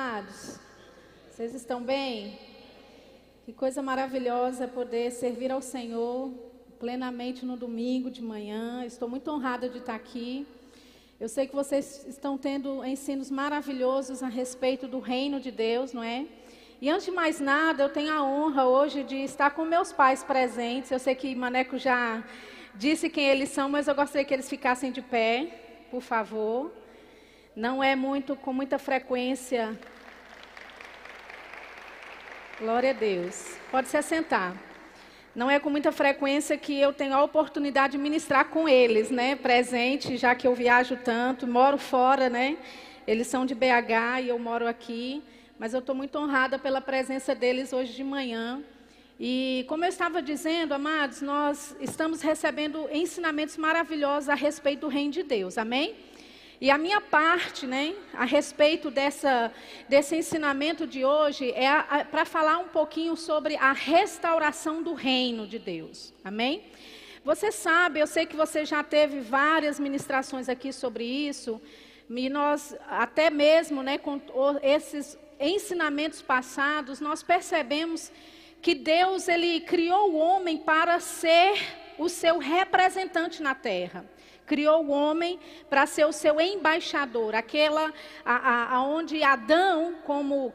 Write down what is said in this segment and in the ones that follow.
amados? Vocês estão bem? Que coisa maravilhosa poder servir ao Senhor plenamente no domingo de manhã. Estou muito honrada de estar aqui. Eu sei que vocês estão tendo ensinos maravilhosos a respeito do reino de Deus, não é? E antes de mais nada, eu tenho a honra hoje de estar com meus pais presentes. Eu sei que Maneco já disse quem eles são, mas eu gostaria que eles ficassem de pé, por favor. Não é muito com muita frequência. Glória a Deus. Pode se assentar. Não é com muita frequência que eu tenho a oportunidade de ministrar com eles, né? Presente, já que eu viajo tanto, moro fora, né? Eles são de BH e eu moro aqui. Mas eu estou muito honrada pela presença deles hoje de manhã. E como eu estava dizendo, amados, nós estamos recebendo ensinamentos maravilhosos a respeito do reino de Deus. Amém? E a minha parte, né, a respeito dessa, desse ensinamento de hoje, é para falar um pouquinho sobre a restauração do reino de Deus. Amém? Você sabe, eu sei que você já teve várias ministrações aqui sobre isso, e nós, até mesmo, né, com esses ensinamentos passados, nós percebemos que Deus ele criou o homem para ser o seu representante na terra. Criou o homem para ser o seu embaixador, aquela aonde Adão, como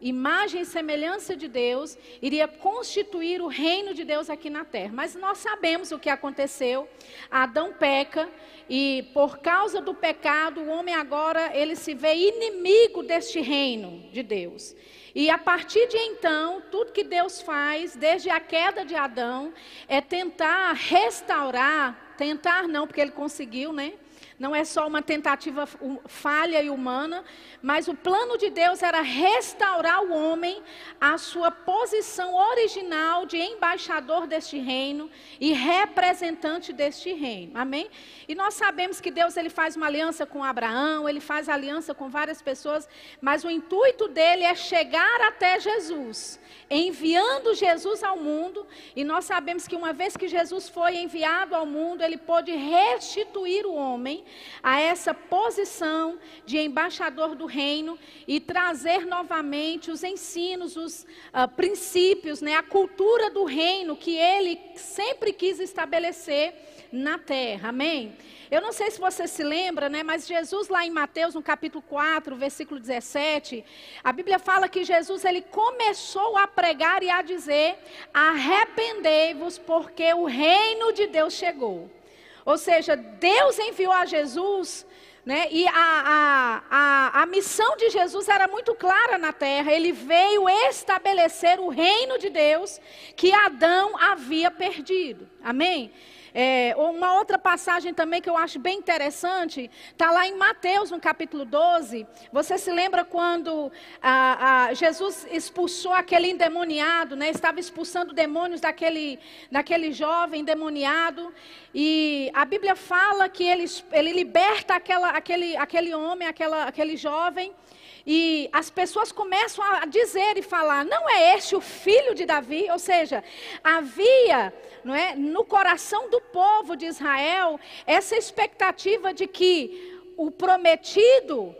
imagem e semelhança de Deus, iria constituir o reino de Deus aqui na terra. Mas nós sabemos o que aconteceu. Adão peca e por causa do pecado, o homem agora ele se vê inimigo deste reino de Deus. E a partir de então, tudo que Deus faz, desde a queda de Adão, é tentar restaurar, tentar não, porque ele conseguiu, né? Não é só uma tentativa falha e humana, mas o plano de Deus era restaurar o homem à sua posição original de embaixador deste reino e representante deste reino. Amém? E nós sabemos que Deus ele faz uma aliança com Abraão, ele faz aliança com várias pessoas, mas o intuito dele é chegar até Jesus, enviando Jesus ao mundo, e nós sabemos que uma vez que Jesus foi enviado ao mundo, ele pôde restituir o homem a essa posição de embaixador do reino e trazer novamente os ensinos, os uh, princípios, né, a cultura do reino que ele sempre quis estabelecer na terra. Amém? Eu não sei se você se lembra, né, mas Jesus lá em Mateus, no capítulo 4, versículo 17, a Bíblia fala que Jesus ele começou a pregar e a dizer: "Arrependei-vos, porque o reino de Deus chegou". Ou seja, Deus enviou a Jesus, né? E a, a, a, a missão de Jesus era muito clara na terra. Ele veio estabelecer o reino de Deus que Adão havia perdido. Amém? É, uma outra passagem também que eu acho bem interessante, está lá em Mateus, no capítulo 12. Você se lembra quando Jesus expulsou aquele endemoniado, né? estava expulsando demônios daquele, daquele jovem endemoniado. E a Bíblia fala que ele, ele liberta aquela, aquele, aquele homem, aquela, aquele jovem. E as pessoas começam a dizer e falar: não é este o filho de Davi? Ou seja, havia não é, no coração do povo de Israel essa expectativa de que o prometido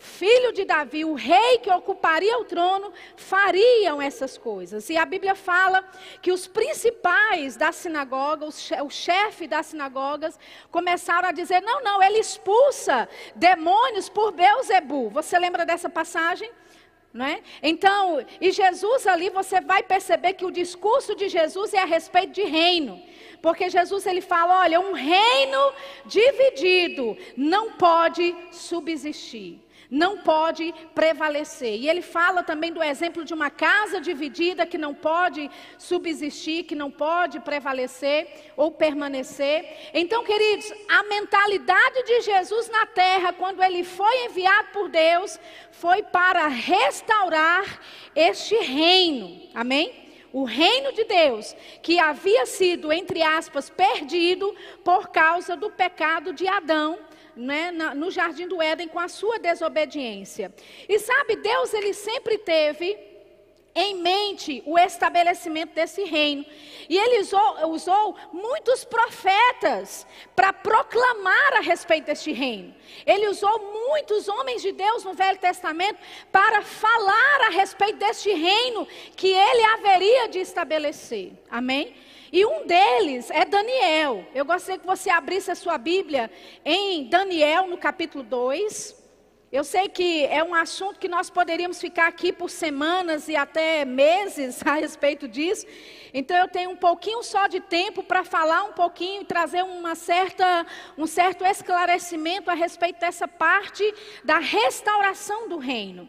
filho de Davi, o rei que ocuparia o trono, fariam essas coisas. E a Bíblia fala que os principais da sinagoga, o chefe das sinagogas, começaram a dizer: não, não, ele expulsa demônios por Beuzebu. Você lembra dessa passagem? É? Então, e Jesus ali você vai perceber que o discurso de Jesus é a respeito de reino. Porque Jesus ele fala, olha, um reino dividido não pode subsistir não pode prevalecer. E ele fala também do exemplo de uma casa dividida que não pode subsistir, que não pode prevalecer ou permanecer. Então, queridos, a mentalidade de Jesus na terra, quando ele foi enviado por Deus, foi para restaurar este reino. Amém? o reino de Deus, que havia sido, entre aspas, perdido por causa do pecado de Adão né, no jardim do Éden com a sua desobediência. E sabe, Deus ele sempre teve em mente o estabelecimento desse reino. E ele usou, usou muitos profetas para proclamar a respeito deste reino. Ele usou muitos homens de Deus no Velho Testamento para falar a respeito deste reino que ele haveria de estabelecer. Amém? E um deles é Daniel. Eu gostaria que você abrisse a sua Bíblia em Daniel, no capítulo 2. Eu sei que é um assunto que nós poderíamos ficar aqui por semanas e até meses a respeito disso. Então eu tenho um pouquinho só de tempo para falar um pouquinho e trazer uma certa, um certo esclarecimento a respeito dessa parte da restauração do reino.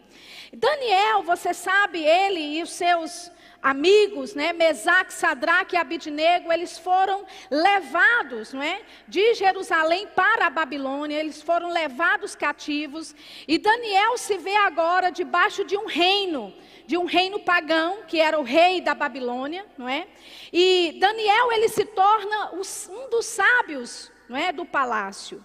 Daniel, você sabe, ele e os seus amigos, né, Mesaque, Sadraque e Abidnego, eles foram levados, não é, de Jerusalém para a Babilônia, eles foram levados cativos, e Daniel se vê agora debaixo de um reino, de um reino pagão, que era o rei da Babilônia, não é? E Daniel ele se torna um dos sábios, não é, do palácio.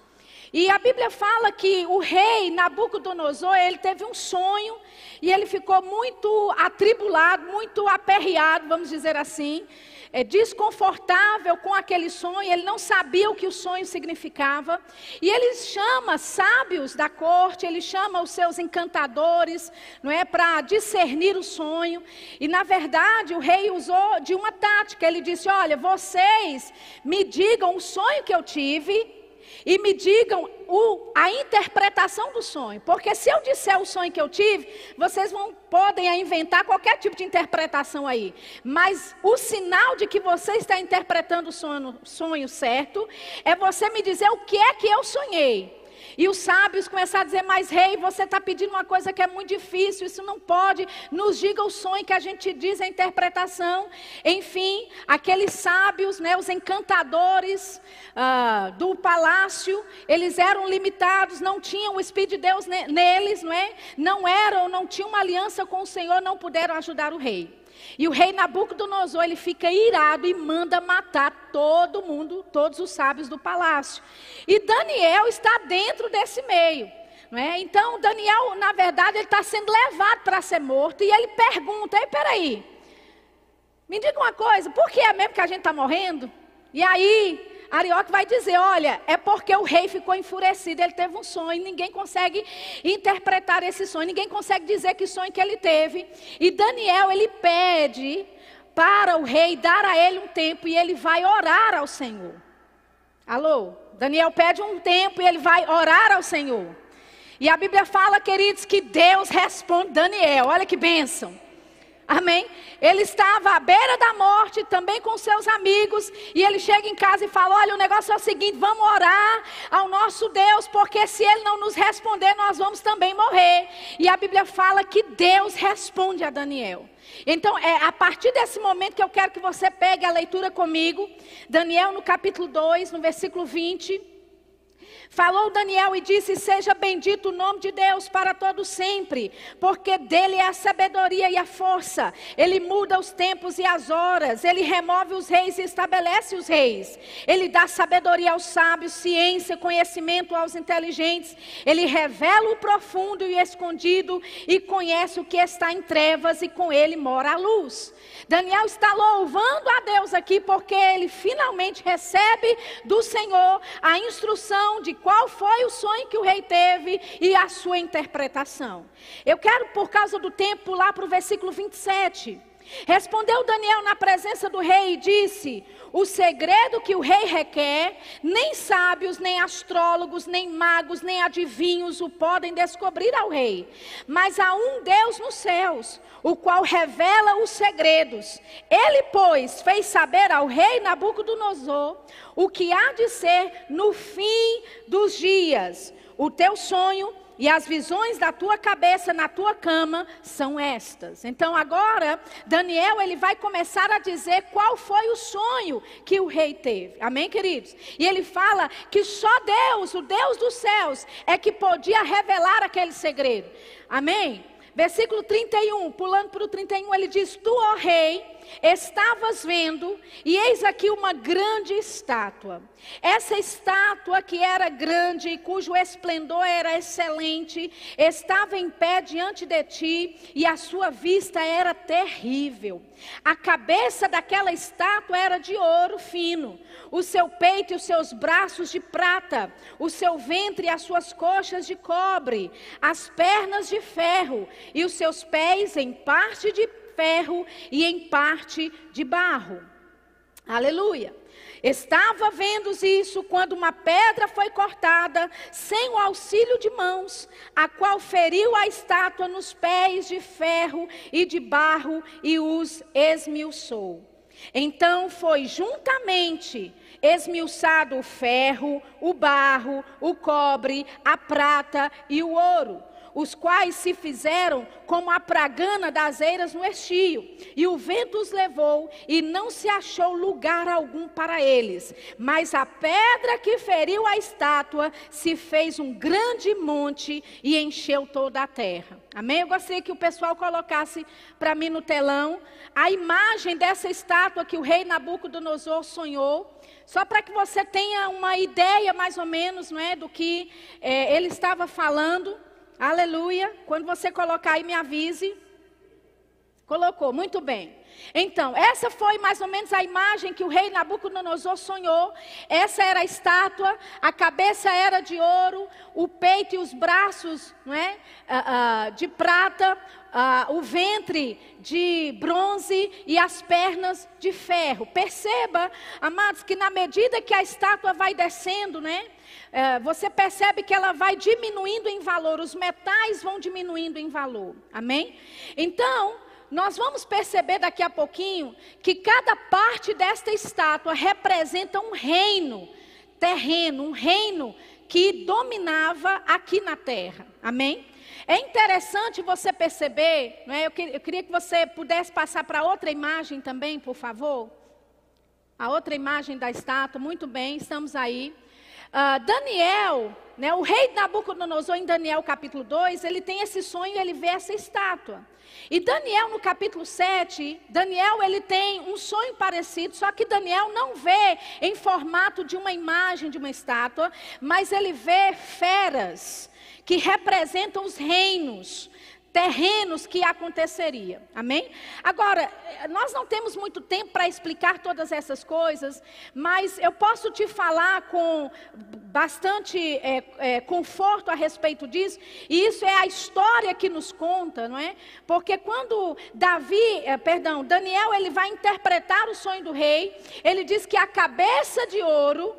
E a Bíblia fala que o rei Nabucodonosor, ele teve um sonho e ele ficou muito atribulado, muito aperreado, vamos dizer assim, é, desconfortável com aquele sonho, ele não sabia o que o sonho significava. E ele chama sábios da corte, ele chama os seus encantadores, não é, para discernir o sonho. E na verdade, o rei usou de uma tática, ele disse: "Olha, vocês me digam o sonho que eu tive e me digam o, a interpretação do sonho. Porque se eu disser o sonho que eu tive, vocês vão, podem inventar qualquer tipo de interpretação aí. Mas o sinal de que você está interpretando o sonho, sonho certo é você me dizer o que é que eu sonhei. E os sábios começaram a dizer: Mas, rei, você está pedindo uma coisa que é muito difícil, isso não pode. Nos diga o sonho que a gente diz, a interpretação. Enfim, aqueles sábios, né, os encantadores uh, do palácio, eles eram limitados, não tinham o Espírito de Deus neles, não é? Não eram, não tinham uma aliança com o Senhor, não puderam ajudar o rei. E o rei Nabucodonosor, ele fica irado e manda matar todo mundo, todos os sábios do palácio. E Daniel está dentro desse meio. Não é? Então, Daniel, na verdade, ele está sendo levado para ser morto. E ele pergunta: Ei, peraí, me diga uma coisa, por que é mesmo que a gente está morrendo? E aí, Arioque vai dizer: olha, é porque o rei ficou enfurecido, ele teve um sonho, ninguém consegue interpretar esse sonho, ninguém consegue dizer que sonho que ele teve. E Daniel, ele pede para o rei dar a ele um tempo e ele vai orar ao Senhor. Alô? Daniel pede um tempo e ele vai orar ao Senhor. E a Bíblia fala, queridos, que Deus responde Daniel. Olha que bênção. Amém? Ele estava à beira da morte, também com seus amigos, e ele chega em casa e fala: Olha, o negócio é o seguinte, vamos orar ao nosso Deus, porque se ele não nos responder, nós vamos também morrer. E a Bíblia fala que Deus responde a Daniel. Então, é a partir desse momento que eu quero que você pegue a leitura comigo, Daniel no capítulo 2, no versículo 20. Falou Daniel e disse: Seja bendito o nome de Deus para todo sempre, porque dele é a sabedoria e a força. Ele muda os tempos e as horas, ele remove os reis e estabelece os reis. Ele dá sabedoria aos sábios, ciência, conhecimento aos inteligentes. Ele revela o profundo e o escondido e conhece o que está em trevas e com ele mora a luz. Daniel está louvando a Deus aqui porque ele finalmente recebe do Senhor a instrução de qual foi o sonho que o rei teve e a sua interpretação. Eu quero, por causa do tempo, pular para o versículo 27. Respondeu Daniel na presença do rei e disse: O segredo que o rei requer, nem sábios, nem astrólogos, nem magos, nem adivinhos o podem descobrir ao rei. Mas há um Deus nos céus, o qual revela os segredos. Ele, pois, fez saber ao rei Nabucodonosor o que há de ser no fim dos dias. O teu sonho e as visões da tua cabeça na tua cama são estas. Então agora, Daniel, ele vai começar a dizer qual foi o sonho que o rei teve. Amém, queridos? E ele fala que só Deus, o Deus dos céus, é que podia revelar aquele segredo. Amém? Versículo 31, pulando para o 31, ele diz: Tu, ó rei, Estavas vendo, e eis aqui uma grande estátua. Essa estátua que era grande e cujo esplendor era excelente, estava em pé diante de ti, e a sua vista era terrível. A cabeça daquela estátua era de ouro fino, o seu peito e os seus braços de prata, o seu ventre e as suas coxas de cobre, as pernas de ferro e os seus pés em parte de ferro e em parte de barro. Aleluia. Estava vendo isso quando uma pedra foi cortada, sem o auxílio de mãos, a qual feriu a estátua nos pés de ferro e de barro e os esmiuçou. Então foi juntamente esmiuçado o ferro, o barro, o cobre, a prata e o ouro os quais se fizeram como a pragana das eiras no estio. E o vento os levou, e não se achou lugar algum para eles. Mas a pedra que feriu a estátua se fez um grande monte e encheu toda a terra. Amém? Eu gostaria que o pessoal colocasse para mim no telão a imagem dessa estátua que o rei Nabucodonosor sonhou só para que você tenha uma ideia mais ou menos, não é, do que é, ele estava falando. Aleluia. Quando você colocar aí, me avise. Colocou, muito bem. Então, essa foi mais ou menos a imagem que o rei Nabucodonosor sonhou. Essa era a estátua, a cabeça era de ouro, o peito e os braços não é? Ah, ah, de prata, ah, o ventre de bronze e as pernas de ferro. Perceba, amados, que na medida que a estátua vai descendo, né? É, você percebe que ela vai diminuindo em valor, os metais vão diminuindo em valor. Amém? Então, nós vamos perceber daqui a pouquinho que cada parte desta estátua representa um reino terreno, um reino que dominava aqui na terra. Amém? É interessante você perceber, é? eu, que, eu queria que você pudesse passar para outra imagem também, por favor. A outra imagem da estátua, muito bem, estamos aí. Uh, Daniel, né, o rei Nabucodonosor, em Daniel capítulo 2, ele tem esse sonho e ele vê essa estátua. E Daniel, no capítulo 7, Daniel ele tem um sonho parecido, só que Daniel não vê em formato de uma imagem de uma estátua, mas ele vê feras que representam os reinos terrenos que aconteceria. Amém? Agora, nós não temos muito tempo para explicar todas essas coisas, mas eu posso te falar com bastante é, é, conforto a respeito disso, e isso é a história que nos conta, não é? Porque quando Davi, é, perdão, Daniel, ele vai interpretar o sonho do rei, ele diz que a cabeça de ouro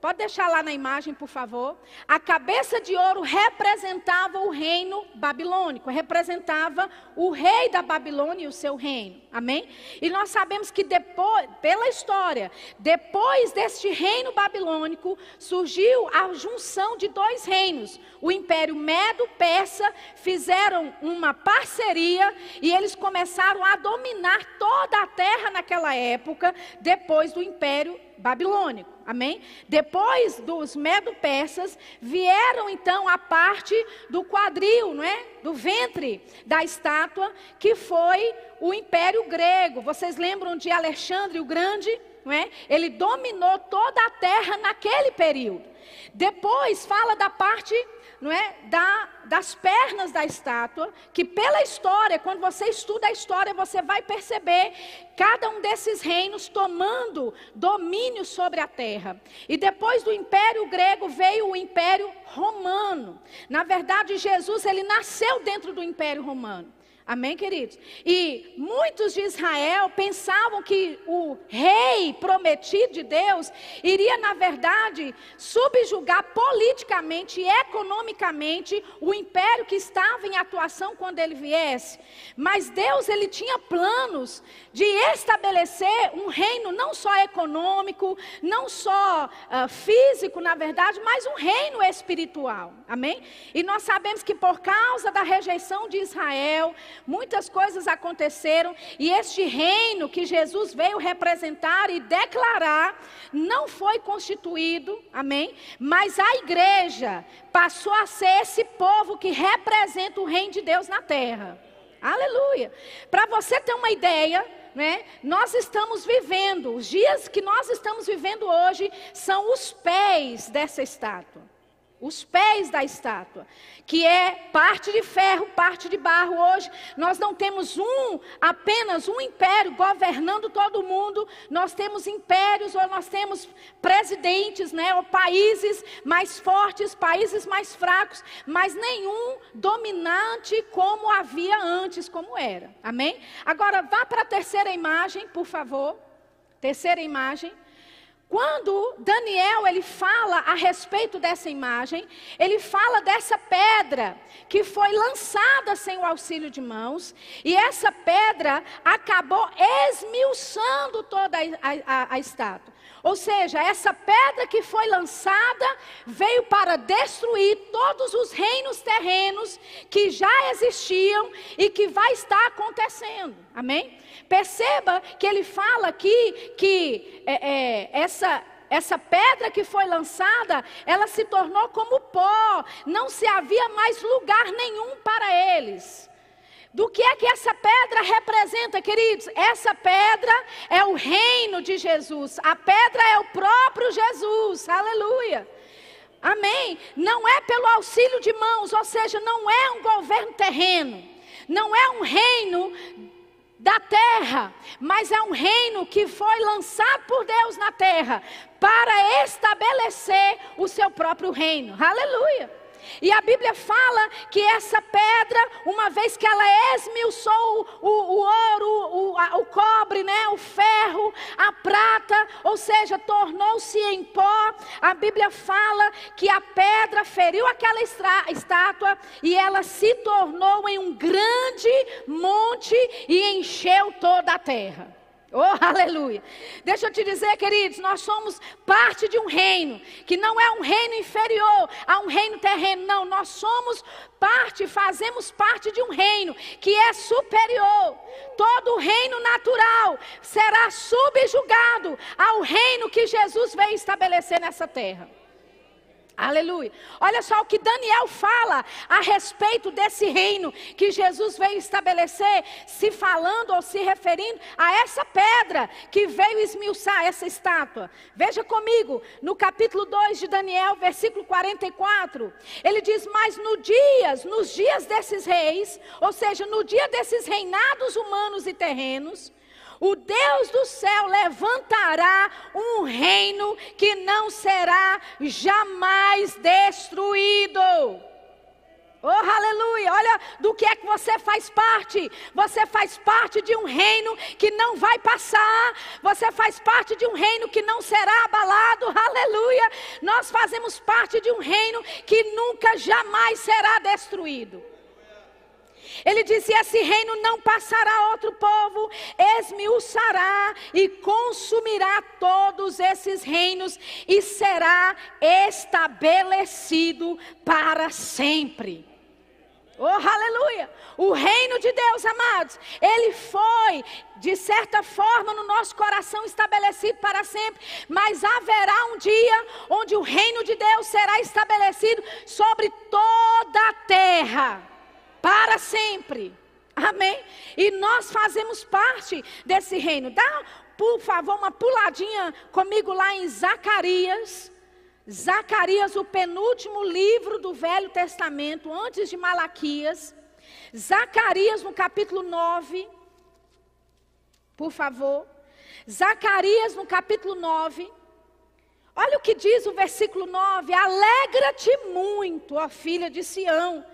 Pode deixar lá na imagem, por favor. A cabeça de ouro representava o reino babilônico, representava o rei da Babilônia e o seu reino. Amém? E nós sabemos que depois, pela história, depois deste reino babilônico, surgiu a junção de dois reinos. O Império Medo-Persa fizeram uma parceria e eles começaram a dominar toda a terra naquela época, depois do Império babilônico. Amém? Depois dos medo-persas, vieram então a parte do quadril, não é? Do ventre da estátua, que foi o Império Grego. Vocês lembram de Alexandre o Grande? Não é? Ele dominou toda a terra naquele período. Depois fala da parte não é, da, das pernas da estátua, que pela história, quando você estuda a história, você vai perceber cada um desses reinos tomando domínio sobre a terra. E depois do Império Grego veio o Império Romano. Na verdade, Jesus ele nasceu dentro do Império Romano. Amém, queridos? E muitos de Israel pensavam que o rei prometido de Deus iria, na verdade, subjugar politicamente e economicamente o império que estava em atuação quando ele viesse. Mas Deus, ele tinha planos de estabelecer um reino não só econômico, não só uh, físico, na verdade, mas um reino espiritual. Amém? E nós sabemos que por causa da rejeição de Israel, muitas coisas aconteceram e este reino que Jesus veio representar e declarar não foi constituído, amém? Mas a igreja passou a ser esse povo que representa o reino de Deus na terra. Aleluia. Para você ter uma ideia, né? Nós estamos vivendo, os dias que nós estamos vivendo hoje são os pés dessa estátua os pés da estátua, que é parte de ferro, parte de barro. Hoje nós não temos um, apenas um império governando todo mundo. Nós temos impérios ou nós temos presidentes, né, ou países mais fortes, países mais fracos, mas nenhum dominante como havia antes, como era. Amém? Agora vá para a terceira imagem, por favor. Terceira imagem. Quando Daniel ele fala a respeito dessa imagem, ele fala dessa pedra que foi lançada sem o auxílio de mãos, e essa pedra acabou esmiuçando toda a, a, a estátua. Ou seja, essa pedra que foi lançada veio para destruir todos os reinos terrenos que já existiam e que vai estar acontecendo. Amém? Perceba que ele fala aqui que é, é, essa essa pedra que foi lançada, ela se tornou como pó, não se havia mais lugar nenhum para eles. Do que é que essa pedra representa, queridos? Essa pedra é o reino de Jesus. A pedra é o próprio Jesus. Aleluia. Amém. Não é pelo auxílio de mãos, ou seja, não é um governo terreno. Não é um reino da terra, mas é um reino que foi lançado por Deus na terra para estabelecer o seu próprio reino. Aleluia. E a Bíblia fala que essa pedra, uma vez que ela esmiuçou o, o ouro, o, a, o cobre, né, o ferro, a prata, ou seja, tornou-se em pó, a Bíblia fala que a pedra feriu aquela estátua e ela se tornou em um grande monte e encheu toda a terra. Oh, aleluia. Deixa eu te dizer, queridos, nós somos parte de um reino, que não é um reino inferior a um reino terreno, não. Nós somos parte, fazemos parte de um reino que é superior. Todo reino natural será subjugado ao reino que Jesus veio estabelecer nessa terra. Aleluia. Olha só o que Daniel fala a respeito desse reino que Jesus veio estabelecer, se falando ou se referindo a essa pedra que veio esmiuçar essa estátua. Veja comigo, no capítulo 2 de Daniel, versículo 44, ele diz: Mas no dias, nos dias desses reis, ou seja, no dia desses reinados humanos e terrenos, o Deus do céu levantará um reino que não será jamais destruído. Oh, aleluia! Olha do que é que você faz parte. Você faz parte de um reino que não vai passar. Você faz parte de um reino que não será abalado. Aleluia! Nós fazemos parte de um reino que nunca jamais será destruído. Ele disse: Esse reino não passará outro povo, esmiuçará e consumirá todos esses reinos e será estabelecido para sempre. Oh, aleluia! O reino de Deus, amados, ele foi, de certa forma, no nosso coração estabelecido para sempre, mas haverá um dia onde o reino de Deus será estabelecido sobre toda a terra para sempre. Amém? E nós fazemos parte desse reino. Dá, por favor, uma puladinha comigo lá em Zacarias. Zacarias, o penúltimo livro do Velho Testamento, antes de Malaquias. Zacarias, no capítulo 9. Por favor. Zacarias, no capítulo 9. Olha o que diz o versículo 9: Alegra-te muito, ó filha de Sião,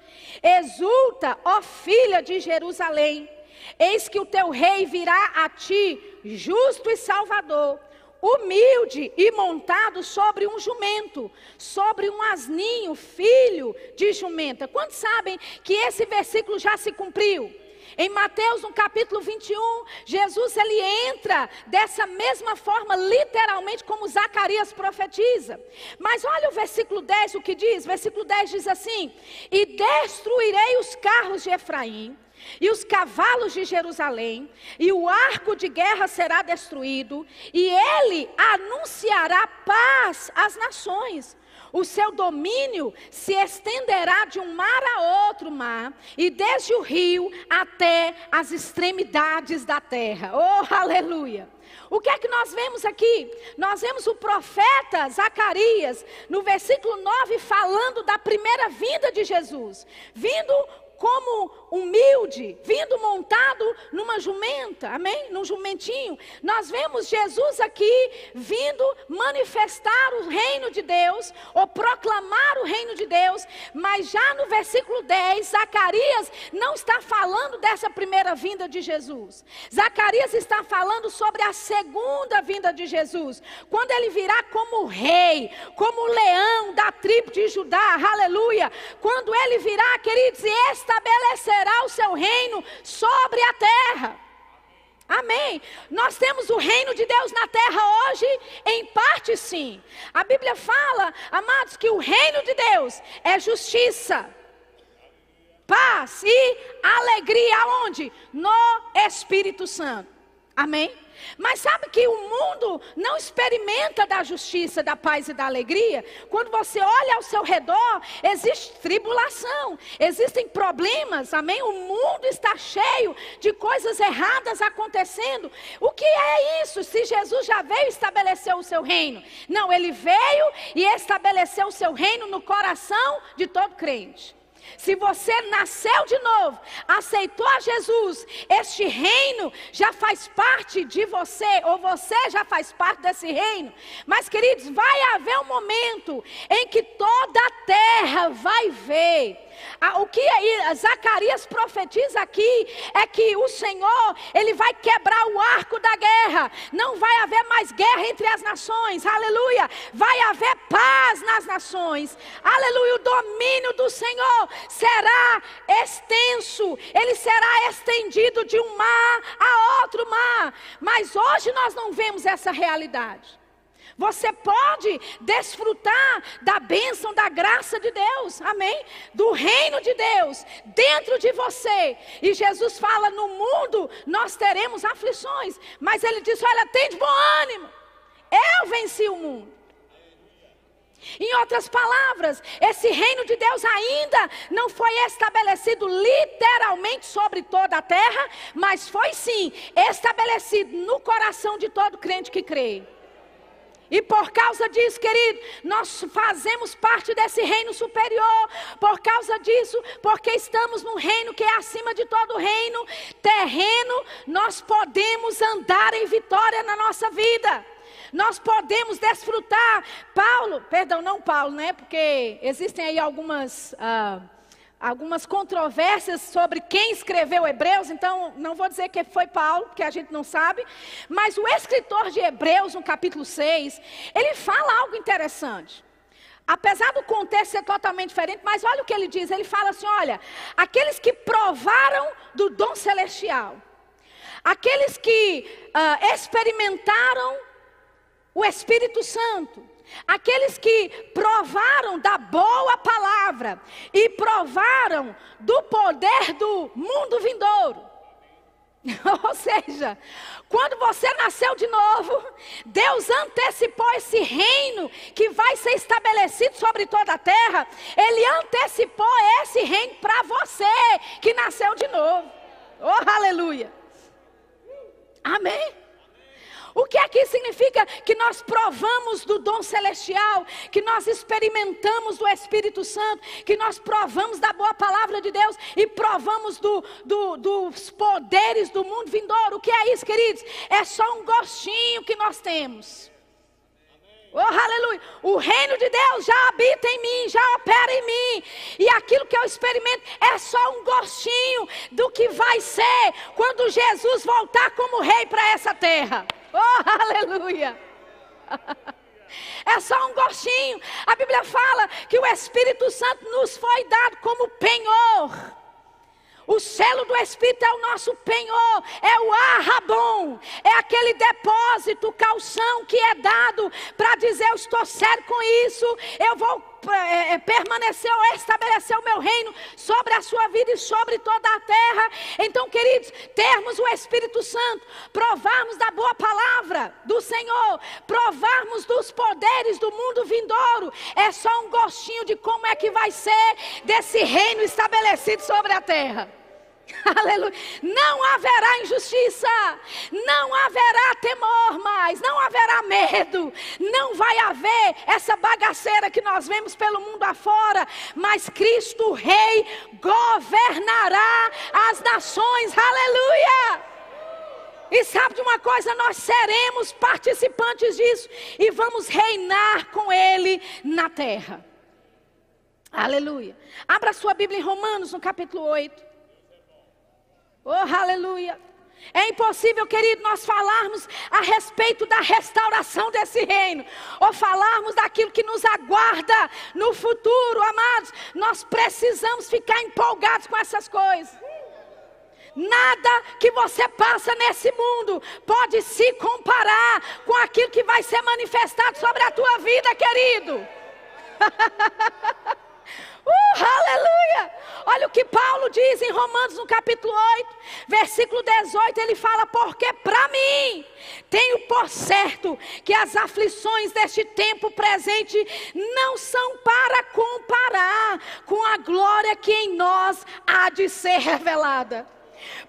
exulta, ó filha de Jerusalém, eis que o teu rei virá a ti, justo e salvador, humilde e montado sobre um jumento, sobre um asninho, filho de jumenta. Quantos sabem que esse versículo já se cumpriu? Em Mateus, no capítulo 21, Jesus ele entra dessa mesma forma, literalmente como Zacarias profetiza. Mas olha o versículo 10, o que diz? Versículo 10 diz assim: E destruirei os carros de Efraim, e os cavalos de Jerusalém, e o arco de guerra será destruído, e ele anunciará paz às nações. O seu domínio se estenderá de um mar a outro mar, e desde o rio até as extremidades da terra. Oh, aleluia! O que é que nós vemos aqui? Nós vemos o profeta Zacarias, no versículo 9, falando da primeira vinda de Jesus, vindo como humilde, vindo montado numa jumenta, amém? Num jumentinho. Nós vemos Jesus aqui vindo manifestar o reino de Deus, ou proclamar o reino de Deus, mas já no versículo 10, Zacarias não está falando dessa primeira vinda de Jesus. Zacarias está falando sobre a segunda vinda de Jesus, quando ele virá como rei, como leão da tribo de Judá, aleluia. Quando ele virá, queridos, e esta estabelecerá o seu reino sobre a terra. Amém. Nós temos o reino de Deus na terra hoje, em parte sim. A Bíblia fala, amados, que o reino de Deus é justiça, paz e alegria. Aonde? No Espírito Santo. Amém? Mas sabe que o mundo não experimenta da justiça, da paz e da alegria? Quando você olha ao seu redor, existe tribulação, existem problemas, amém? O mundo está cheio de coisas erradas acontecendo. O que é isso? Se Jesus já veio estabelecer o seu reino? Não, ele veio e estabeleceu o seu reino no coração de todo crente. Se você nasceu de novo, aceitou a Jesus, este reino já faz parte de você, ou você já faz parte desse reino. Mas, queridos, vai haver um momento em que toda a terra vai ver o que Zacarias profetiza aqui é que o Senhor, ele vai quebrar o arco da guerra. Não vai haver mais guerra entre as nações. Aleluia. Vai haver paz nas nações. Aleluia. O domínio do Senhor será extenso. Ele será estendido de um mar a outro mar. Mas hoje nós não vemos essa realidade. Você pode desfrutar da bênção, da graça de Deus, amém? Do reino de Deus dentro de você. E Jesus fala: no mundo nós teremos aflições, mas Ele diz: olha, tem de bom ânimo, eu venci o mundo. Em outras palavras, esse reino de Deus ainda não foi estabelecido literalmente sobre toda a terra, mas foi sim estabelecido no coração de todo crente que crê. E por causa disso, querido, nós fazemos parte desse reino superior. Por causa disso, porque estamos no reino que é acima de todo reino terreno, nós podemos andar em vitória na nossa vida. Nós podemos desfrutar. Paulo, perdão, não Paulo, né? Porque existem aí algumas. Uh, algumas controvérsias sobre quem escreveu Hebreus, então não vou dizer que foi Paulo, porque a gente não sabe, mas o escritor de Hebreus, no capítulo 6, ele fala algo interessante. Apesar do contexto ser totalmente diferente, mas olha o que ele diz: ele fala assim: olha, aqueles que provaram do dom celestial, aqueles que uh, experimentaram o Espírito Santo, Aqueles que provaram da boa palavra e provaram do poder do mundo vindouro. Ou seja, quando você nasceu de novo, Deus antecipou esse reino que vai ser estabelecido sobre toda a terra. Ele antecipou esse reino para você que nasceu de novo. Oh, aleluia. Amém. O que aqui significa que nós provamos do dom celestial, que nós experimentamos do Espírito Santo, que nós provamos da boa palavra de Deus e provamos do, do, dos poderes do mundo vindouro. O que é isso, queridos? É só um gostinho que nós temos. Oh, aleluia. O reino de Deus já habita em mim, já opera em mim. E aquilo que eu experimento é só um gostinho do que vai ser quando Jesus voltar como rei para essa terra. Oh, aleluia! É só um gostinho. A Bíblia fala que o Espírito Santo nos foi dado como penhor. O selo do Espírito é o nosso penhor, é o arrabom, é aquele depósito, calção que é dado para dizer: Eu estou sério com isso, eu vou é, é, permanecer ou estabelecer o meu reino sobre a sua vida e sobre toda a terra. Então, queridos, termos o Espírito Santo, provarmos da boa palavra do Senhor, provarmos dos poderes do mundo vindouro, é só um gostinho de como é que vai ser desse reino estabelecido sobre a terra. Aleluia. Não haverá injustiça, não haverá temor mais, não haverá medo, não vai haver essa bagaceira que nós vemos pelo mundo afora, mas Cristo Rei governará as nações. Aleluia. E sabe de uma coisa? Nós seremos participantes disso e vamos reinar com Ele na terra. Aleluia. Abra sua Bíblia em Romanos, no capítulo 8. Oh, aleluia. É impossível, querido, nós falarmos a respeito da restauração desse reino, ou falarmos daquilo que nos aguarda no futuro, amados. Nós precisamos ficar empolgados com essas coisas. Nada que você passa nesse mundo pode se comparar com aquilo que vai ser manifestado sobre a tua vida, querido. Uh, aleluia! Olha o que Paulo diz em Romanos no capítulo 8, versículo 18, ele fala: "Porque para mim tenho por certo que as aflições deste tempo presente não são para comparar com a glória que em nós há de ser revelada."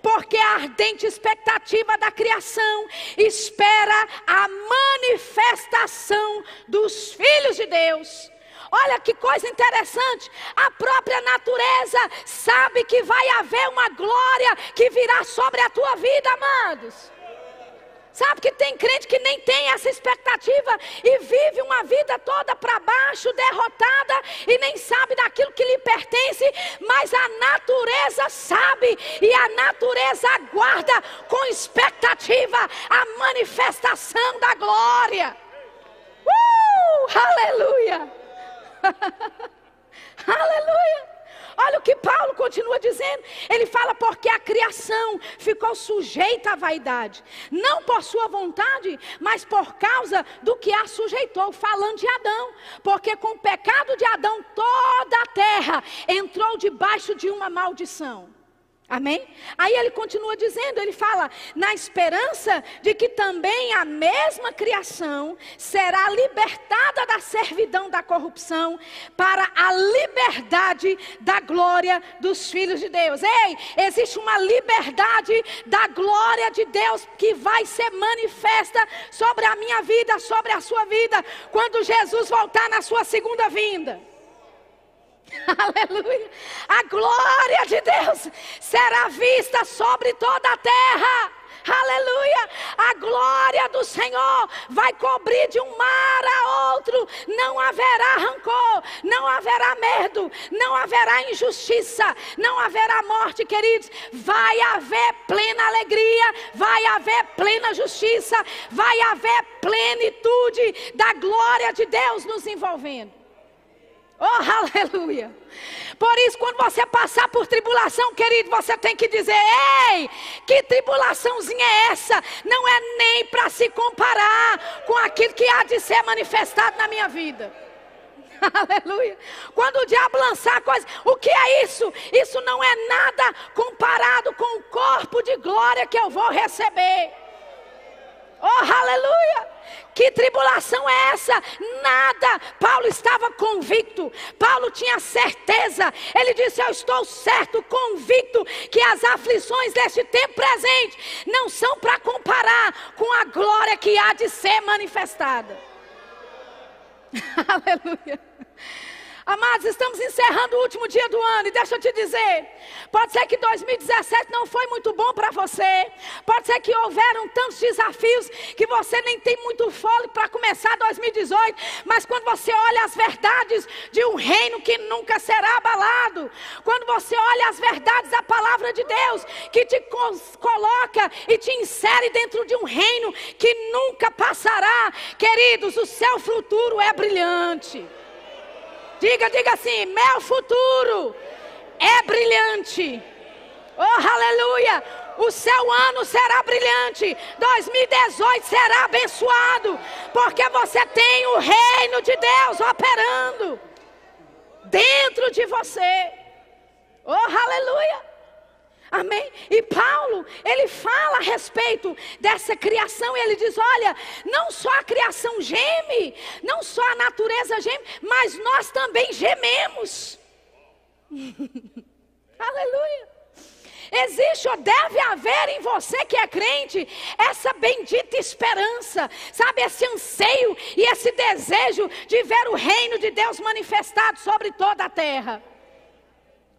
porque a ardente expectativa da criação espera a manifestação dos filhos de Deus. Olha que coisa interessante. A própria natureza sabe que vai haver uma glória que virá sobre a tua vida, amados. Sabe que tem crente que nem tem essa expectativa e vive uma vida toda para baixo, derrotada e nem sabe daquilo que lhe pertence, mas a natureza sabe e a natureza aguarda com expectativa a manifestação da glória. Uh! Aleluia! Aleluia! Olha o que Paulo continua dizendo. Ele fala porque a criação ficou sujeita à vaidade, não por sua vontade, mas por causa do que a sujeitou, falando de Adão. Porque com o pecado de Adão toda a terra entrou debaixo de uma maldição. Amém? Aí ele continua dizendo, ele fala, na esperança de que também a mesma criação será libertada da servidão da corrupção para a liberdade da glória dos filhos de Deus. Ei, existe uma liberdade da glória de Deus que vai ser manifesta sobre a minha vida, sobre a sua vida, quando Jesus voltar na sua segunda vinda. Aleluia. A glória de Deus será vista sobre toda a terra. Aleluia! A glória do Senhor vai cobrir de um mar a outro. Não haverá rancor, não haverá medo, não haverá injustiça, não haverá morte, queridos. Vai haver plena alegria, vai haver plena justiça, vai haver plenitude da glória de Deus nos envolvendo. Oh, aleluia. Por isso, quando você passar por tribulação, querido, você tem que dizer: Ei, que tribulaçãozinha é essa? Não é nem para se comparar com aquilo que há de ser manifestado na minha vida. Aleluia. Quando o diabo lançar coisa, o que é isso? Isso não é nada comparado com o corpo de glória que eu vou receber. Oh, aleluia! Que tribulação é essa? Nada. Paulo estava convicto. Paulo tinha certeza. Ele disse: Eu estou certo, convicto, que as aflições deste tempo presente não são para comparar com a glória que há de ser manifestada. Aleluia. Amados, estamos encerrando o último dia do ano e deixa eu te dizer: pode ser que 2017 não foi muito bom para você, pode ser que houveram tantos desafios que você nem tem muito fôlego para começar 2018, mas quando você olha as verdades de um reino que nunca será abalado, quando você olha as verdades da palavra de Deus que te coloca e te insere dentro de um reino que nunca passará, queridos, o seu futuro é brilhante. Diga, diga assim: meu futuro é brilhante. Oh, aleluia! O seu ano será brilhante. 2018 será abençoado. Porque você tem o reino de Deus operando. dentro de você. Oh, aleluia! Amém? E Paulo, ele fala a respeito dessa criação, e ele diz: olha, não só a criação geme, não só a natureza geme, mas nós também gememos. Aleluia. Existe ou deve haver em você que é crente essa bendita esperança, sabe, esse anseio e esse desejo de ver o reino de Deus manifestado sobre toda a terra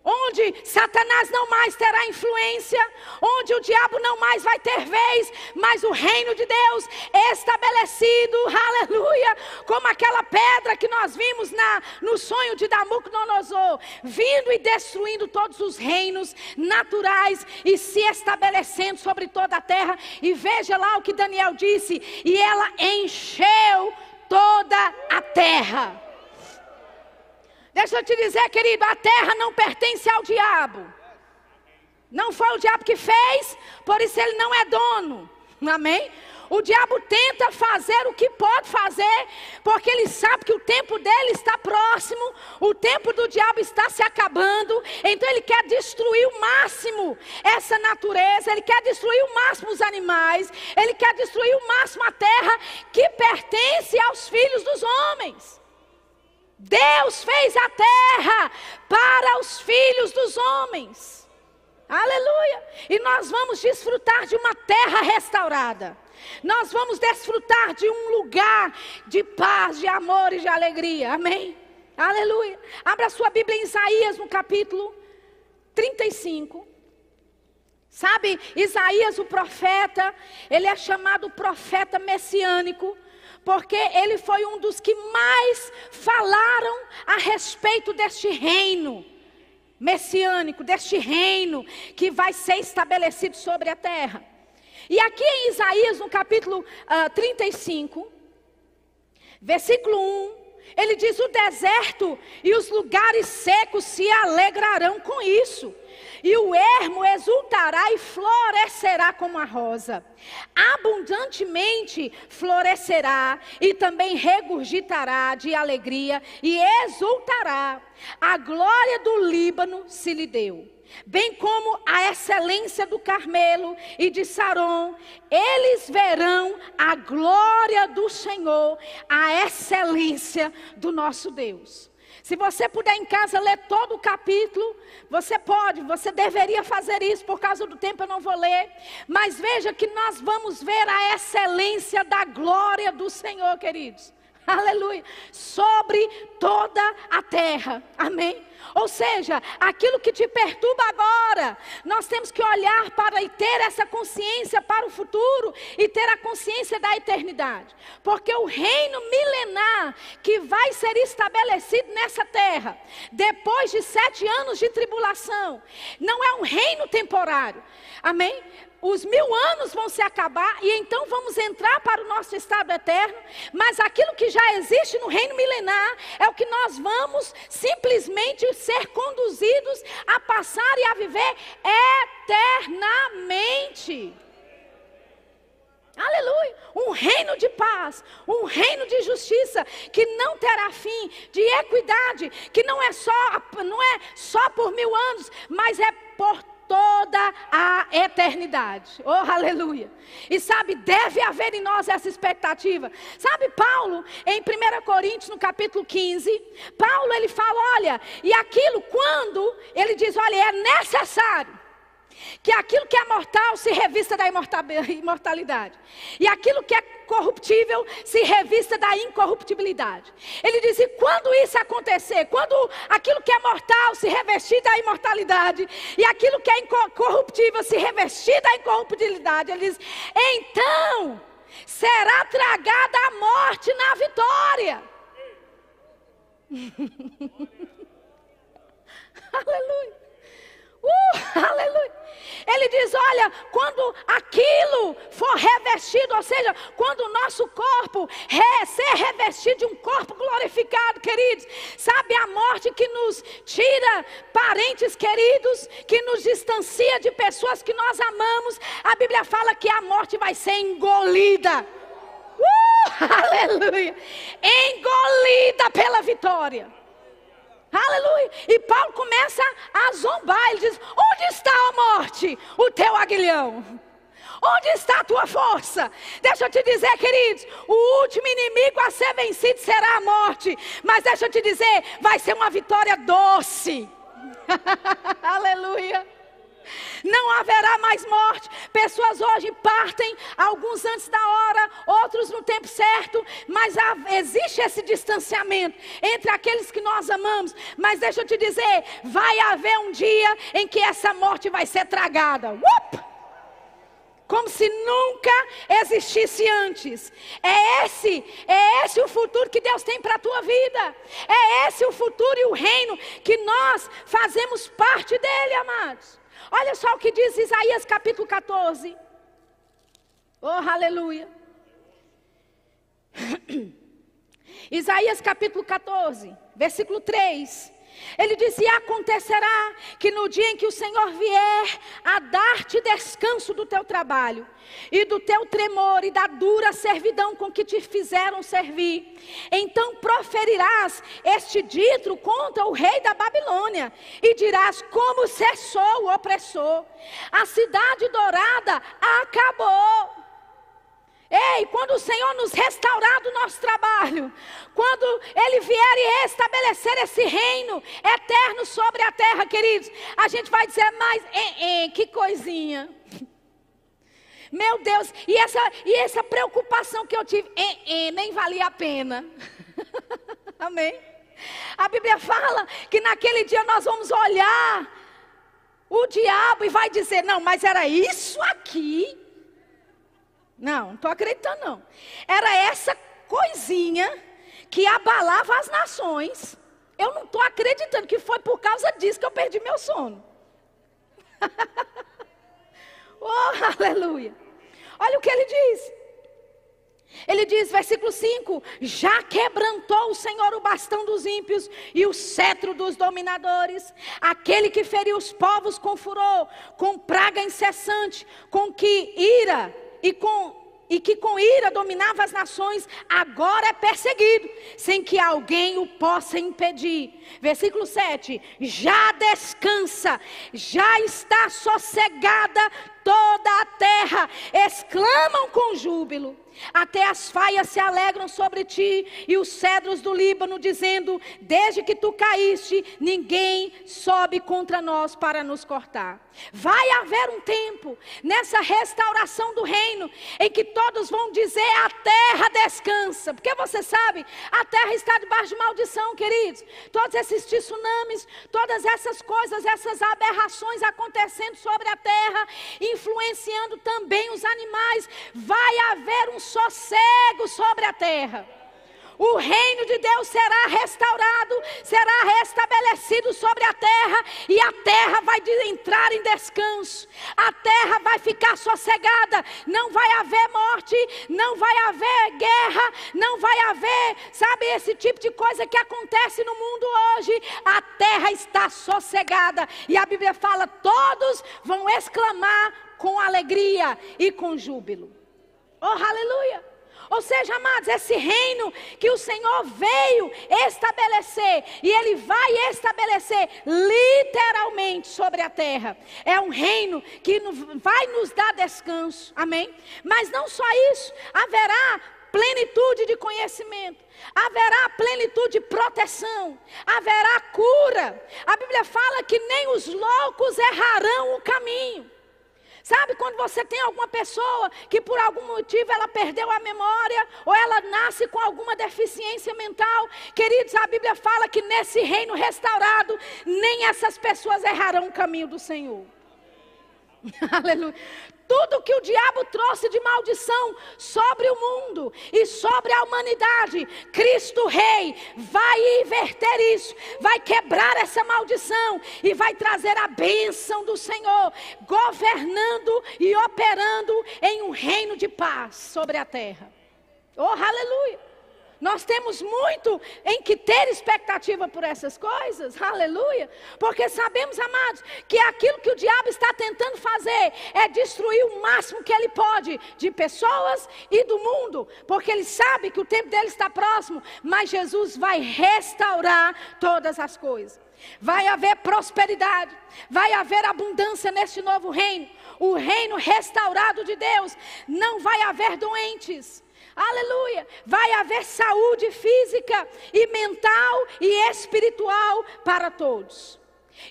onde Satanás não mais terá influência, onde o diabo não mais vai ter vez, mas o reino de Deus estabelecido, aleluia, como aquela pedra que nós vimos na, no sonho de Nabucodonosor, vindo e destruindo todos os reinos naturais e se estabelecendo sobre toda a terra. E veja lá o que Daniel disse: e ela encheu toda a terra. Deixa eu te dizer, querido, a terra não pertence ao diabo. Não foi o diabo que fez, por isso ele não é dono. Amém? O diabo tenta fazer o que pode fazer, porque ele sabe que o tempo dele está próximo, o tempo do diabo está se acabando, então ele quer destruir o máximo essa natureza, ele quer destruir o máximo os animais, ele quer destruir o máximo a terra que pertence aos filhos dos homens. Deus fez a terra para os filhos dos homens. Aleluia! E nós vamos desfrutar de uma terra restaurada. Nós vamos desfrutar de um lugar de paz, de amor e de alegria. Amém? Aleluia. Abra sua Bíblia em Isaías no capítulo 35. Sabe, Isaías, o profeta, ele é chamado profeta messiânico porque ele foi um dos que mais falaram a respeito deste reino messiânico, deste reino que vai ser estabelecido sobre a terra. E aqui em Isaías, no capítulo uh, ah, 35, versículo 1, ele diz: O deserto e os lugares secos se alegrarão com isso e o ermo exultará e florescerá como a rosa. Abundantemente florescerá e também regurgitará de alegria e exultará. A glória do Líbano se lhe deu bem como a excelência do Carmelo e de Saron, eles verão a glória do Senhor, a excelência do nosso Deus. Se você puder em casa ler todo o capítulo, você pode, você deveria fazer isso, por causa do tempo eu não vou ler. Mas veja que nós vamos ver a excelência da glória do Senhor, queridos. Aleluia. Sobre toda a terra. Amém. Ou seja, aquilo que te perturba agora, nós temos que olhar para e ter essa consciência para o futuro e ter a consciência da eternidade. Porque o reino milenar que vai ser estabelecido nessa terra, depois de sete anos de tribulação, não é um reino temporário. Amém? Os mil anos vão se acabar e então vamos entrar para o nosso estado eterno, mas aquilo que já existe no reino milenar é o que nós vamos simplesmente ser conduzidos a passar e a viver eternamente. Aleluia! Um reino de paz, um reino de justiça que não terá fim, de equidade, que não é só não é só por mil anos, mas é por toda a eternidade. Oh, aleluia. E sabe, deve haver em nós essa expectativa. Sabe, Paulo, em 1 Coríntios, no capítulo 15, Paulo ele fala: olha, e aquilo quando ele diz: olha, é necessário que aquilo que é mortal se revista da imortalidade. E aquilo que é corruptível se revista da incorruptibilidade. Ele diz: e quando isso acontecer, quando aquilo que é mortal se revestir da imortalidade, e aquilo que é incorruptível se revestir da incorruptibilidade, ele diz: então será tragada a morte na vitória. Aleluia. Uh, aleluia. Ele diz: olha, quando aquilo for revestido, ou seja, quando o nosso corpo re, ser revestido de um corpo glorificado, queridos, sabe a morte que nos tira parentes queridos, que nos distancia de pessoas que nós amamos, a Bíblia fala que a morte vai ser engolida. Uh, aleluia! Engolida pela vitória. Aleluia. E Paulo começa a zombar. Ele diz: Onde está a morte? O teu aguilhão. Onde está a tua força? Deixa eu te dizer, queridos, o último inimigo a ser vencido será a morte. Mas deixa eu te dizer, vai ser uma vitória doce. Aleluia. Não haverá mais morte. Pessoas hoje partem, alguns antes da hora, outros no tempo certo, mas há, existe esse distanciamento entre aqueles que nós amamos. Mas deixa eu te dizer, vai haver um dia em que essa morte vai ser tragada. Up! como se nunca existisse antes. É esse, é esse o futuro que Deus tem para a tua vida. É esse o futuro e o reino que nós fazemos parte dele, amados. Olha só o que diz Isaías capítulo 14. Oh, aleluia. Isaías capítulo 14, versículo 3. Ele diz: E acontecerá que no dia em que o Senhor vier a dar-te descanso do teu trabalho, e do teu tremor, e da dura servidão com que te fizeram servir, então proferirás este dito contra o rei da Babilônia, e dirás: Como cessou o opressor, a cidade dourada acabou. Ei, quando o Senhor nos restaurar do nosso trabalho, quando Ele vier e estabelecer esse reino eterno sobre a terra, queridos, a gente vai dizer, mas eh, eh, que coisinha. Meu Deus, e essa, e essa preocupação que eu tive, eh, nem valia a pena. Amém? A Bíblia fala que naquele dia nós vamos olhar o diabo e vai dizer: não, mas era isso aqui não, não estou acreditando não. Era essa coisinha que abalava as nações. Eu não estou acreditando que foi por causa disso que eu perdi meu sono. oh, aleluia. Olha o que ele diz. Ele diz, versículo 5: Já quebrantou o Senhor o bastão dos ímpios e o cetro dos dominadores, aquele que feriu os povos com furor, com praga incessante, com que ira e com e que com ira dominava as nações, agora é perseguido, sem que alguém o possa impedir. Versículo 7: Já descansa, já está sossegada toda a terra, exclamam com júbilo. Até as faias se alegram sobre ti e os cedros do Líbano, dizendo: Desde que tu caíste, ninguém sobe contra nós para nos cortar. Vai haver um tempo nessa restauração do reino em que todos vão dizer: A terra descansa. Porque você sabe, a terra está debaixo de maldição, queridos. Todos esses tsunamis, todas essas coisas, essas aberrações acontecendo sobre a terra, influenciando também os animais. Vai haver um sossego sobre a terra. O reino de Deus será restaurado, será restabelecido sobre a terra, e a terra vai entrar em descanso, a terra vai ficar sossegada, não vai haver morte, não vai haver guerra, não vai haver, sabe, esse tipo de coisa que acontece no mundo hoje. A terra está sossegada, e a Bíblia fala: todos vão exclamar com alegria e com júbilo. Oh, aleluia! Ou seja, amados, esse reino que o Senhor veio estabelecer, e Ele vai estabelecer literalmente sobre a terra, é um reino que vai nos dar descanso, amém? Mas não só isso, haverá plenitude de conhecimento, haverá plenitude de proteção, haverá cura. A Bíblia fala que nem os loucos errarão o caminho. Sabe quando você tem alguma pessoa que por algum motivo ela perdeu a memória ou ela nasce com alguma deficiência mental? Queridos, a Bíblia fala que nesse reino restaurado nem essas pessoas errarão o caminho do Senhor. Aleluia. Tudo que o diabo trouxe de maldição sobre o mundo e sobre a humanidade, Cristo Rei vai inverter isso, vai quebrar essa maldição e vai trazer a bênção do Senhor, governando e operando em um reino de paz sobre a terra. Oh, aleluia! Nós temos muito em que ter expectativa por essas coisas, aleluia, porque sabemos, amados, que aquilo que o diabo está tentando fazer é destruir o máximo que ele pode de pessoas e do mundo, porque ele sabe que o tempo dele está próximo, mas Jesus vai restaurar todas as coisas. Vai haver prosperidade, vai haver abundância neste novo reino, o reino restaurado de Deus. Não vai haver doentes, Aleluia! Vai haver saúde física e mental e espiritual para todos.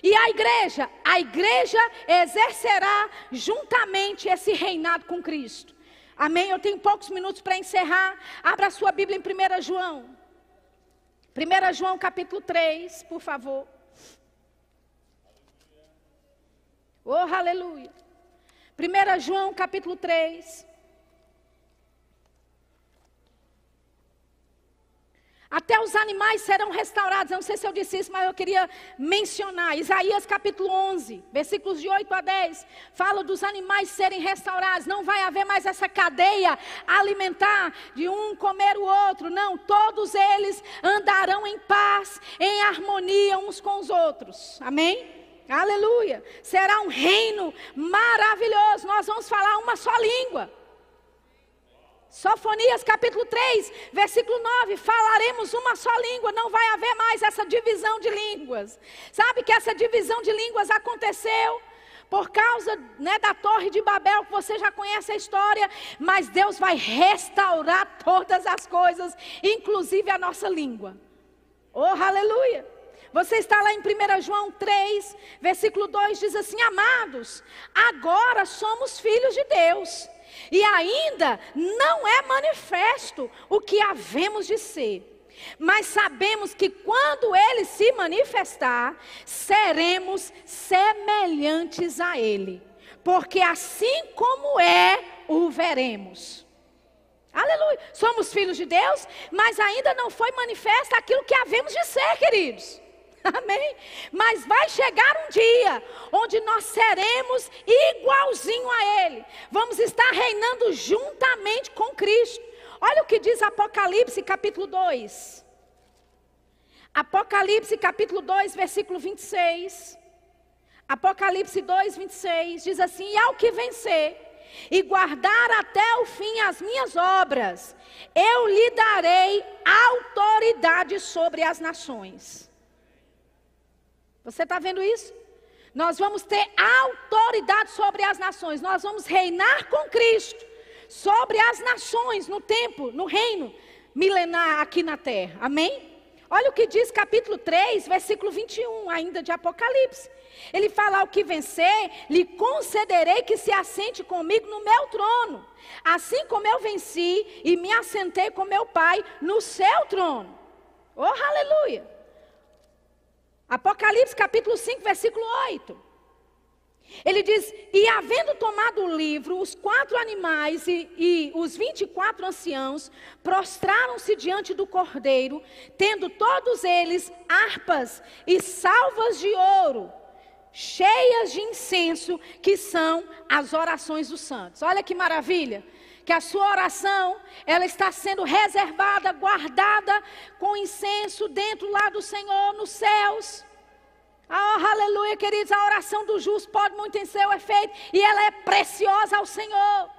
E a igreja, a igreja exercerá juntamente esse reinado com Cristo. Amém? Eu tenho poucos minutos para encerrar. Abra sua Bíblia em 1 João. 1 João capítulo 3, por favor. Oh, aleluia. 1 João capítulo 3. Até os animais serão restaurados. Eu não sei se eu disse isso, mas eu queria mencionar. Isaías capítulo 11, versículos de 8 a 10. Fala dos animais serem restaurados. Não vai haver mais essa cadeia alimentar de um comer o outro. Não, todos eles andarão em paz, em harmonia uns com os outros. Amém? Aleluia. Será um reino maravilhoso. Nós vamos falar uma só língua. Sofonias capítulo 3, versículo 9: falaremos uma só língua, não vai haver mais essa divisão de línguas. Sabe que essa divisão de línguas aconteceu por causa né, da Torre de Babel, que você já conhece a história, mas Deus vai restaurar todas as coisas, inclusive a nossa língua. Oh, aleluia! Você está lá em 1 João 3, versículo 2, diz assim: Amados, agora somos filhos de Deus e ainda não é manifesto o que havemos de ser. Mas sabemos que quando ele se manifestar, seremos semelhantes a ele. Porque assim como é, o veremos. Aleluia. Somos filhos de Deus, mas ainda não foi manifesto aquilo que havemos de ser, queridos. Amém? Mas vai chegar um dia onde nós seremos igualzinho a Ele. Vamos estar reinando juntamente com Cristo. Olha o que diz Apocalipse capítulo 2. Apocalipse capítulo 2, versículo 26. Apocalipse 2, 26 diz assim: E ao que vencer e guardar até o fim as minhas obras, eu lhe darei autoridade sobre as nações. Você está vendo isso? Nós vamos ter autoridade sobre as nações, nós vamos reinar com Cristo sobre as nações no tempo, no reino milenar aqui na terra. Amém? Olha o que diz capítulo 3, versículo 21, ainda de Apocalipse. Ele fala: Ao que vencer, lhe concederei que se assente comigo no meu trono, assim como eu venci e me assentei com meu Pai no seu trono. Oh, aleluia! Apocalipse capítulo 5, versículo 8. Ele diz: E havendo tomado o livro, os quatro animais e, e os vinte e quatro anciãos prostraram-se diante do cordeiro, tendo todos eles harpas e salvas de ouro, cheias de incenso, que são as orações dos santos. Olha que maravilha! Que a sua oração, ela está sendo reservada, guardada com incenso dentro lá do Senhor nos céus. Oh, aleluia, queridos, a oração do justo pode muito em seu efeito e ela é preciosa ao Senhor.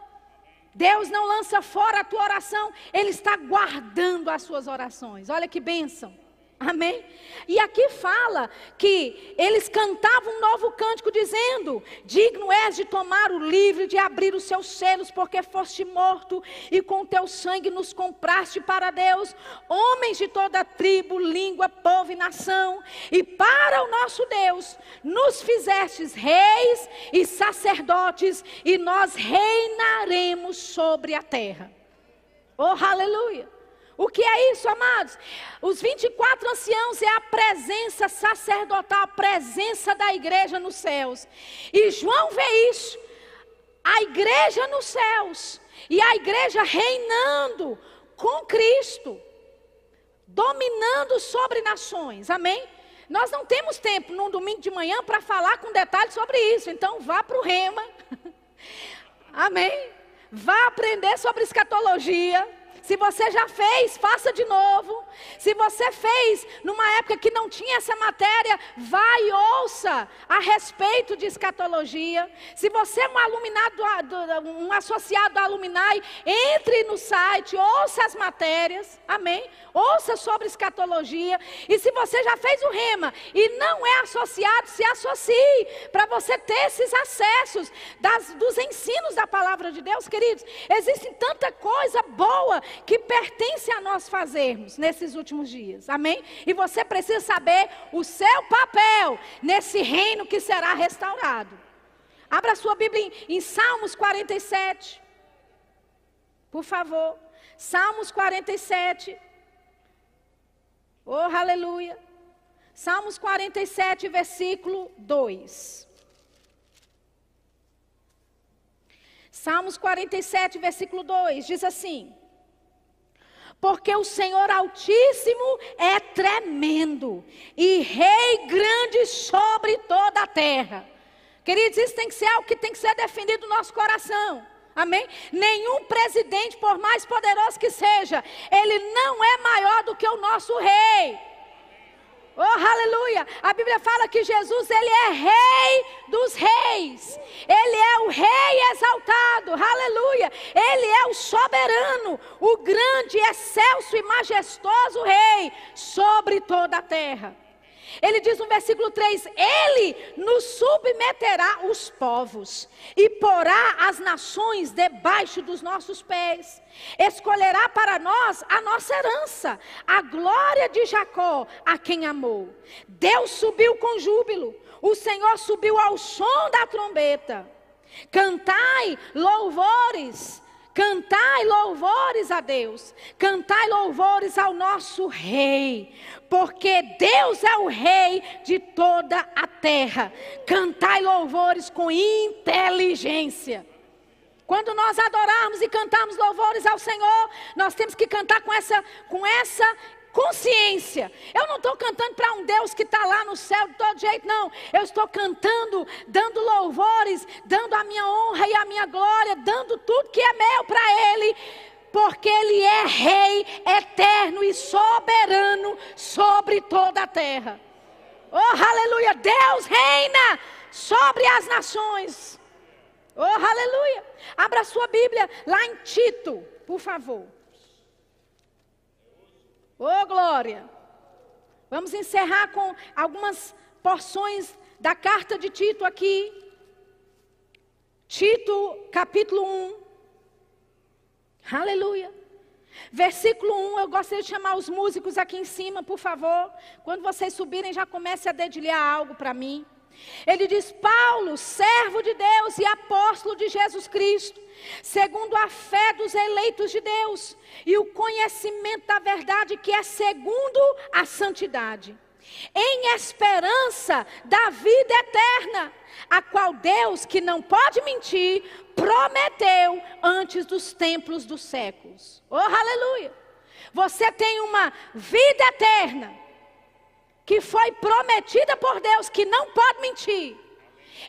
Deus não lança fora a tua oração, Ele está guardando as suas orações. Olha que bênção. Amém? E aqui fala que eles cantavam um novo cântico dizendo: Digno és de tomar o livro, de abrir os seus selos, porque foste morto e com teu sangue nos compraste para Deus, homens de toda tribo, língua, povo e nação, e para o nosso Deus nos fizestes reis e sacerdotes, e nós reinaremos sobre a terra. Oh, aleluia! O que é isso, amados? Os 24 anciãos é a presença sacerdotal, a presença da igreja nos céus. E João vê isso. A igreja nos céus. E a igreja reinando com Cristo. Dominando sobre nações. Amém? Nós não temos tempo num domingo de manhã para falar com detalhes sobre isso. Então vá para o rema. Amém? Vá aprender sobre escatologia Se você já fez, faça de novo. Se você fez numa época que não tinha essa matéria, vá e ouça a respeito de escatologia. Se você é um aluminado, um associado da Aluminai, entre no site, ouça as matérias. Amém? Ouça sobre escatologia. E se você já fez o rema e não é associado, se associe para você ter esses acessos das, dos ensinos da palavra de Deus, queridos. Existe tanta coisa boa que pertence a nós fazermos nesses últimos dias. Amém? E você precisa saber o seu papel nesse reino que será restaurado. Abra sua Bíblia em, em Salmos 47. Por favor. Salmos 47. Oh, aleluia. Salmos 47, versículo 2. Salmos 47, versículo 2 diz assim: Porque o Senhor Altíssimo é tremendo e Rei grande sobre toda a terra. Queridos, isso tem que ser algo que tem que ser defendido no nosso coração. Amém? Nenhum presidente, por mais poderoso que seja, ele não é maior do que o nosso rei. Oh, aleluia! A Bíblia fala que Jesus, ele é rei dos reis. Ele é o rei exaltado. Aleluia! Ele é o soberano, o grande, excelso e majestoso rei sobre toda a terra. Ele diz no versículo 3: Ele nos submeterá os povos e porá as nações debaixo dos nossos pés. Escolherá para nós a nossa herança, a glória de Jacó, a quem amou. Deus subiu com júbilo, o Senhor subiu ao som da trombeta. Cantai louvores Cantai louvores a Deus, cantai louvores ao nosso Rei, porque Deus é o Rei de toda a terra. Cantai louvores com inteligência. Quando nós adorarmos e cantamos louvores ao Senhor, nós temos que cantar com essa, com essa consciência. Eu não estou cantando para um Deus que está lá no céu de todo jeito, não. Eu estou cantando, dando louvores, dando a minha honra e a minha glória, dando tudo que é meu para Ele. Porque Ele é Rei eterno e soberano sobre toda a terra. Oh, aleluia! Deus reina sobre as nações. Oh, aleluia! Abra sua Bíblia lá em Tito, por favor. Ô oh, glória! Vamos encerrar com algumas porções da carta de Tito aqui. Tito, capítulo 1. Aleluia. Versículo 1, eu gostaria de chamar os músicos aqui em cima, por favor. Quando vocês subirem, já comece a dedilhar algo para mim. Ele diz: Paulo, servo de Deus e apóstolo de Jesus Cristo, segundo a fé dos eleitos de Deus e o conhecimento da verdade que é segundo a santidade, em esperança da vida eterna, a qual Deus, que não pode mentir, prometeu antes dos templos dos séculos. Oh, aleluia! Você tem uma vida eterna que foi prometida por Deus, que não pode mentir.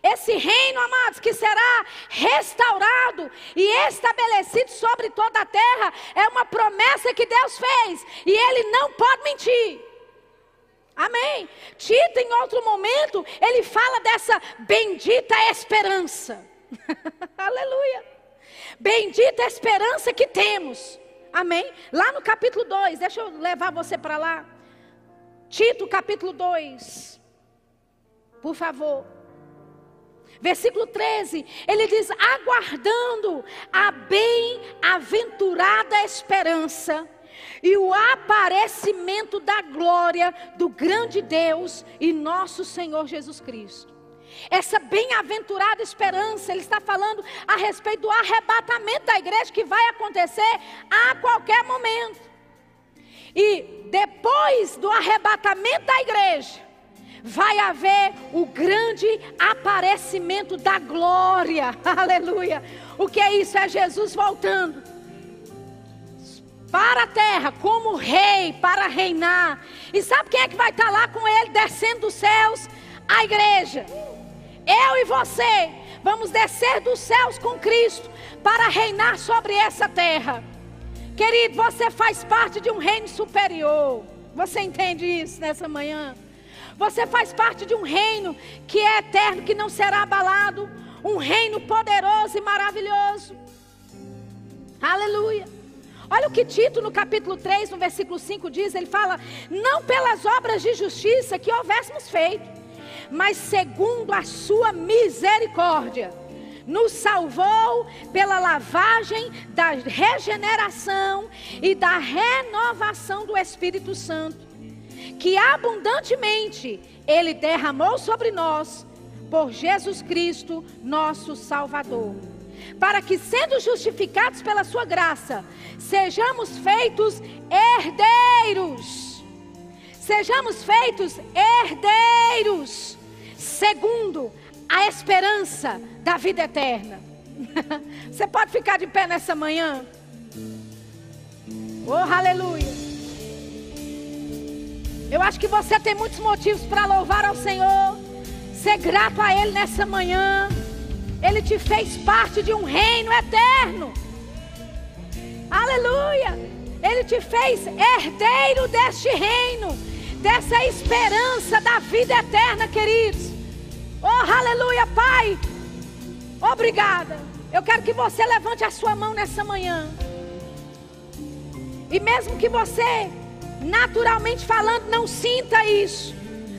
Esse reino, amados, que será restaurado e estabelecido sobre toda a terra, é uma promessa que Deus fez e Ele não pode mentir. Amém. Tito, em outro momento, ele fala dessa bendita esperança. Aleluia. Bendita esperança que temos. Amém. Lá no capítulo 2, deixa eu levar você para lá. Tito capítulo 2. Por favor. Versículo 13, ele diz: aguardando a bem-aventurada esperança e o aparecimento da glória do grande Deus e nosso Senhor Jesus Cristo. Essa bem-aventurada esperança, ele está falando a respeito do arrebatamento da igreja que vai acontecer a qualquer momento. E depois do arrebatamento da igreja, vai haver o grande aparecimento da glória. Aleluia. O que é isso? É Jesus voltando para a terra como rei para reinar. E sabe quem é que vai estar lá com ele descendo dos céus? A igreja. Eu e você vamos descer dos céus com Cristo para reinar sobre essa terra. Querido, você faz parte de um reino superior. Você entende isso nessa manhã? Você faz parte de um reino que é eterno, que não será abalado. Um reino poderoso e maravilhoso. Aleluia. Olha o que Tito, no capítulo 3, no versículo 5, diz: ele fala, não pelas obras de justiça que houvéssemos feito, mas segundo a sua misericórdia nos salvou pela lavagem da regeneração e da renovação do Espírito Santo, que abundantemente Ele derramou sobre nós por Jesus Cristo, nosso Salvador. Para que, sendo justificados pela Sua graça, sejamos feitos herdeiros. Sejamos feitos herdeiros, segundo a esperança da vida eterna. Você pode ficar de pé nessa manhã? Oh, aleluia. Eu acho que você tem muitos motivos para louvar ao Senhor, ser grato a Ele nessa manhã. Ele te fez parte de um reino eterno. Aleluia. Ele te fez herdeiro deste reino, dessa esperança da vida eterna, queridos. Oh, aleluia, Pai. Obrigada. Eu quero que você levante a sua mão nessa manhã. E mesmo que você, naturalmente falando, não sinta isso,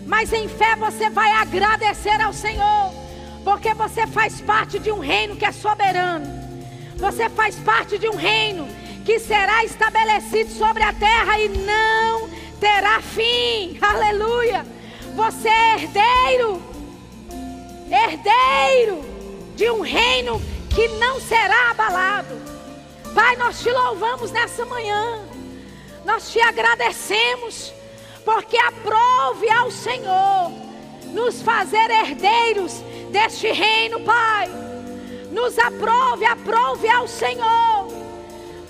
mas em fé você vai agradecer ao Senhor, porque você faz parte de um reino que é soberano. Você faz parte de um reino que será estabelecido sobre a terra e não terá fim. Aleluia. Você é herdeiro herdeiro de um reino que não será abalado. Pai, nós te louvamos nessa manhã, nós te agradecemos, porque aprove ao Senhor nos fazer herdeiros deste reino, Pai. Nos aprove, aprove ao Senhor,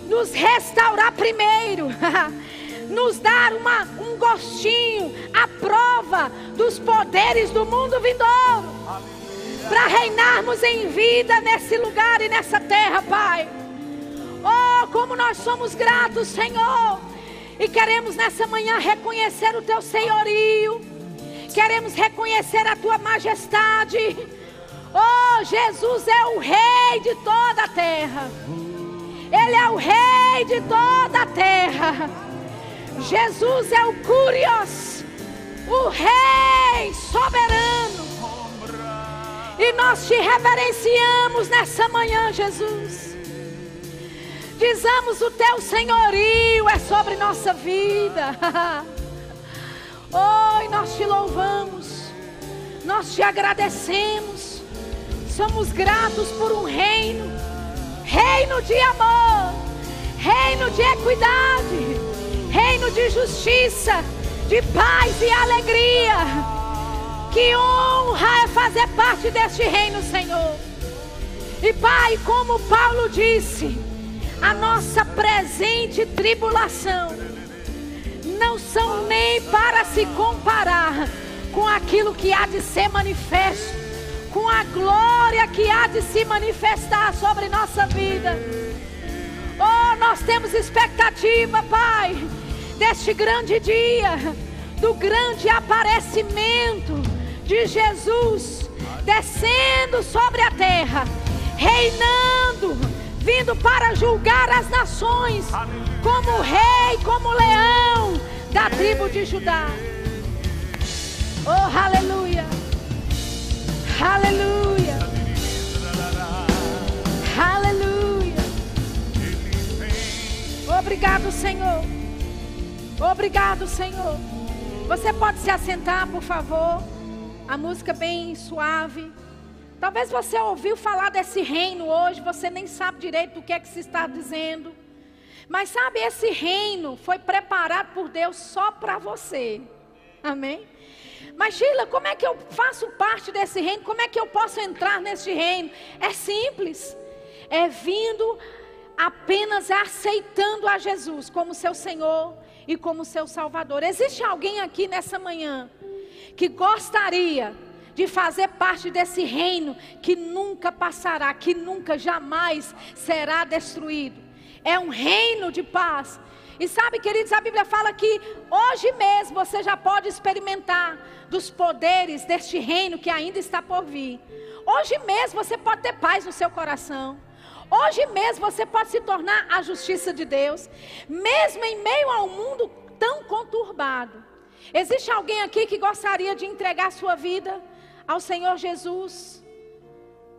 nos restaurar primeiro. nos dar uma, um gostinho, a prova dos poderes do mundo vindouro, para reinarmos em vida nesse lugar e nessa terra, Pai. Oh, como nós somos gratos, Senhor, e queremos nessa manhã reconhecer o Teu senhorio, queremos reconhecer a Tua majestade. Oh, Jesus é o Rei de toda a terra. Ele é o Rei de toda a terra. Jesus é o Curios, o Rei soberano. E nós te reverenciamos nessa manhã, Jesus. Dizamos o teu senhorio é sobre nossa vida. oh, nós te louvamos, nós te agradecemos. Somos gratos por um reino, reino de amor, reino de equidade reino de justiça, de paz e alegria. Que honra é fazer parte deste reino, Senhor. E Pai, como Paulo disse, a nossa presente tribulação não são nem para se comparar com aquilo que há de ser manifesto, com a glória que há de se manifestar sobre nossa vida. Oh, nós temos expectativa, Pai, deste grande dia, do grande aparecimento de Jesus descendo sobre a terra, reinando, vindo para julgar as nações, como rei, como leão da tribo de Judá. Oh, aleluia! Aleluia! Aleluia! Obrigado, Senhor. Obrigado, Senhor. Você pode se assentar, por favor. A música bem suave. Talvez você ouviu falar desse reino hoje, você nem sabe direito do que é que se está dizendo. Mas sabe, esse reino foi preparado por Deus só para você. Amém? Mas Sheila, como é que eu faço parte desse reino? Como é que eu posso entrar nesse reino? É simples. É vindo apenas aceitando a Jesus como seu Senhor e como seu Salvador. Existe alguém aqui nessa manhã que gostaria de fazer parte desse reino que nunca passará, que nunca jamais será destruído? é um reino de paz. E sabe, queridos, a Bíblia fala que hoje mesmo você já pode experimentar dos poderes deste reino que ainda está por vir. Hoje mesmo você pode ter paz no seu coração. Hoje mesmo você pode se tornar a justiça de Deus, mesmo em meio a um mundo tão conturbado. Existe alguém aqui que gostaria de entregar sua vida ao Senhor Jesus,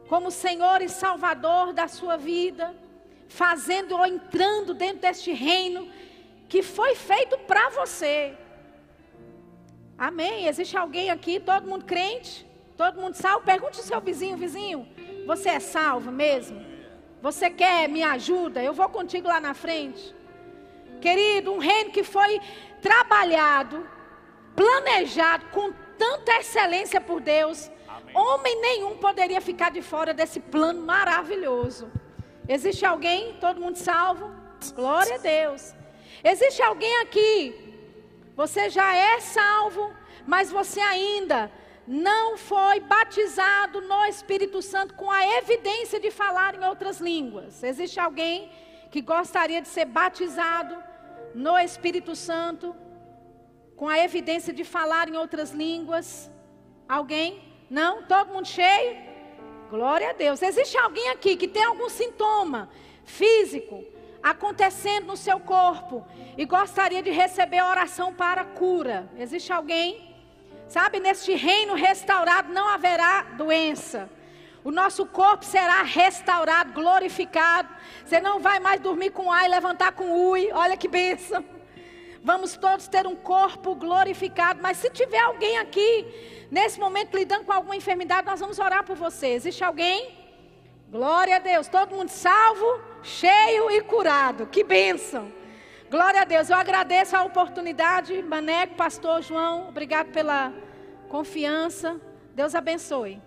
como Senhor e Salvador da sua vida, fazendo ou entrando dentro deste reino que foi feito para você. Amém. Existe alguém aqui, todo mundo crente? Todo mundo salvo? Pergunte ao seu vizinho, vizinho, você é salvo mesmo? Você quer me ajuda? Eu vou contigo lá na frente. Querido, um reino que foi trabalhado, planejado com tanta excelência por Deus. Amém. Homem nenhum poderia ficar de fora desse plano maravilhoso. Existe alguém? Todo mundo salvo? Glória a Deus. Existe alguém aqui? Você já é salvo, mas você ainda não foi batizado no Espírito Santo com a evidência de falar em outras línguas. Existe alguém que gostaria de ser batizado no Espírito Santo com a evidência de falar em outras línguas? Alguém? Não? Todo mundo cheio? Glória a Deus. Existe alguém aqui que tem algum sintoma físico acontecendo no seu corpo e gostaria de receber oração para cura? Existe alguém? Sabe, neste reino restaurado não haverá doença. O nosso corpo será restaurado, glorificado. Você não vai mais dormir com A e levantar com ui. Olha que bênção. Vamos todos ter um corpo glorificado. Mas se tiver alguém aqui, nesse momento, lidando com alguma enfermidade, nós vamos orar por você. Existe alguém? Glória a Deus. Todo mundo salvo, cheio e curado. Que bênção. Glória a Deus. Eu agradeço a oportunidade, Maneco, Pastor João. Obrigado pela confiança. Deus abençoe.